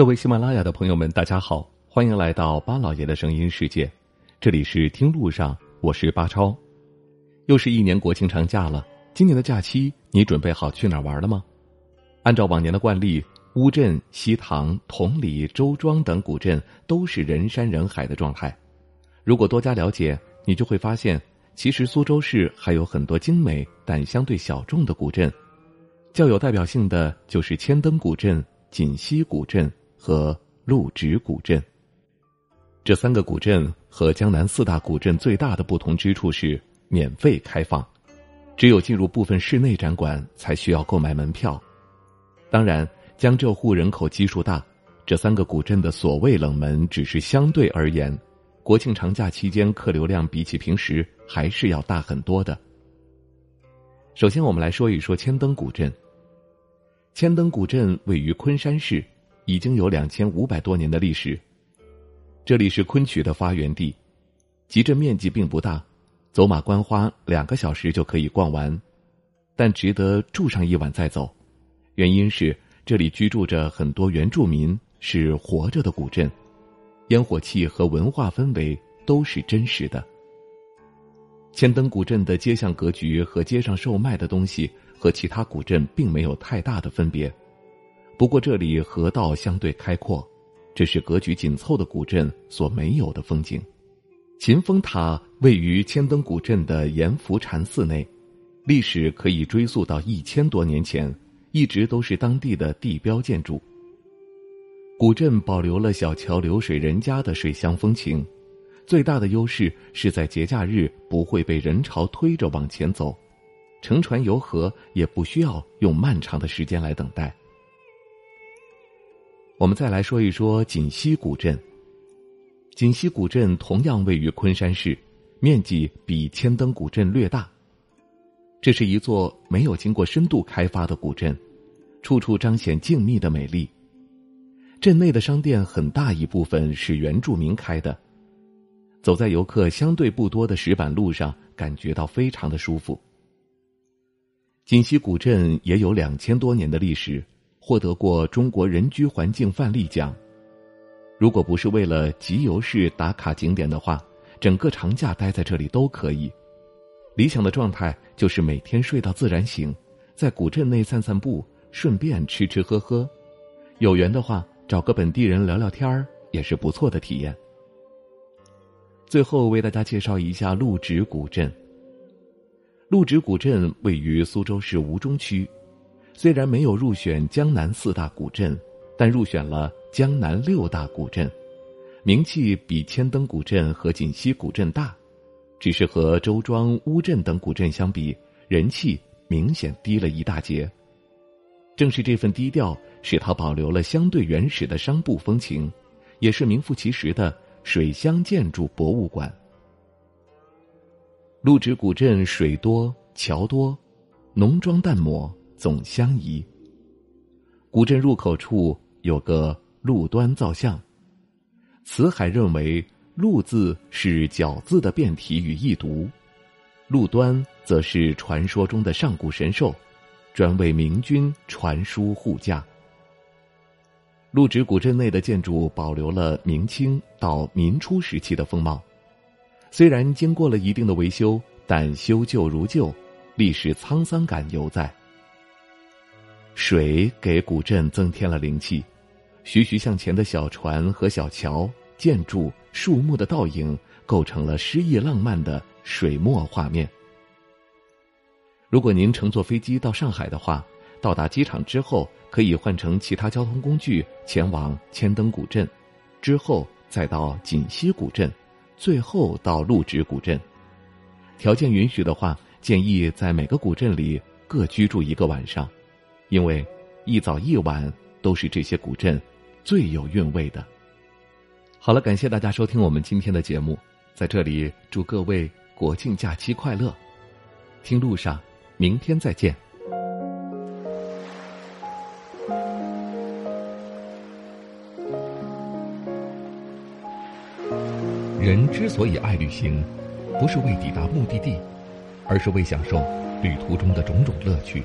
各位喜马拉雅的朋友们，大家好，欢迎来到巴老爷的声音世界，这里是听路上，我是巴超。又是一年国庆长假了，今年的假期你准备好去哪儿玩了吗？按照往年的惯例，乌镇、西塘、同里、周庄等古镇都是人山人海的状态。如果多加了解，你就会发现，其实苏州市还有很多精美但相对小众的古镇，较有代表性的就是千灯古镇、锦溪古镇。和鹿直古镇，这三个古镇和江南四大古镇最大的不同之处是免费开放，只有进入部分室内展馆才需要购买门票。当然，江浙沪人口基数大，这三个古镇的所谓冷门只是相对而言。国庆长假期间客流量比起平时还是要大很多的。首先，我们来说一说千灯古镇。千灯古镇位于昆山市。已经有两千五百多年的历史，这里是昆曲的发源地，集镇面积并不大，走马观花两个小时就可以逛完，但值得住上一晚再走，原因是这里居住着很多原住民，是活着的古镇，烟火气和文化氛围都是真实的。千灯古镇的街巷格局和街上售卖的东西和其他古镇并没有太大的分别。不过这里河道相对开阔，这是格局紧凑的古镇所没有的风景。秦风塔位于千灯古镇的阎福禅寺内，历史可以追溯到一千多年前，一直都是当地的地标建筑。古镇保留了小桥流水人家的水乡风情，最大的优势是在节假日不会被人潮推着往前走，乘船游河也不需要用漫长的时间来等待。我们再来说一说锦溪古镇。锦溪古镇同样位于昆山市，面积比千灯古镇略大。这是一座没有经过深度开发的古镇，处处彰显静谧的美丽。镇内的商店很大一部分是原住民开的，走在游客相对不多的石板路上，感觉到非常的舒服。锦溪古镇也有两千多年的历史。获得过中国人居环境范例奖。如果不是为了集邮式打卡景点的话，整个长假待在这里都可以。理想的状态就是每天睡到自然醒，在古镇内散散步，顺便吃吃喝喝。有缘的话，找个本地人聊聊天儿也是不错的体验。最后为大家介绍一下陆直古镇。陆直古镇位于苏州市吴中区。虽然没有入选江南四大古镇，但入选了江南六大古镇，名气比千灯古镇和锦溪古镇大，只是和周庄、乌镇等古镇相比，人气明显低了一大截。正是这份低调，使它保留了相对原始的商埠风情，也是名副其实的水乡建筑博物馆。陆直古镇水多桥多，浓妆淡抹。总相宜。古镇入口处有个路端造像，辞海认为“路”字是“饺”字的变体与异读，“路端”则是传说中的上古神兽，专为明君传书护驾。鹿直古镇内的建筑保留了明清到民初时期的风貌，虽然经过了一定的维修，但修旧如旧，历史沧桑感犹在。水给古镇增添了灵气，徐徐向前的小船和小桥、建筑、树木的倒影，构成了诗意浪漫的水墨画面。如果您乘坐飞机到上海的话，到达机场之后，可以换乘其他交通工具前往千灯古镇，之后再到锦溪古镇，最后到陆直古镇。条件允许的话，建议在每个古镇里各居住一个晚上。因为一早一晚都是这些古镇最有韵味的。好了，感谢大家收听我们今天的节目，在这里祝各位国庆假期快乐。听路上，明天再见。人之所以爱旅行，不是为抵达目的地，而是为享受旅途中的种种乐趣。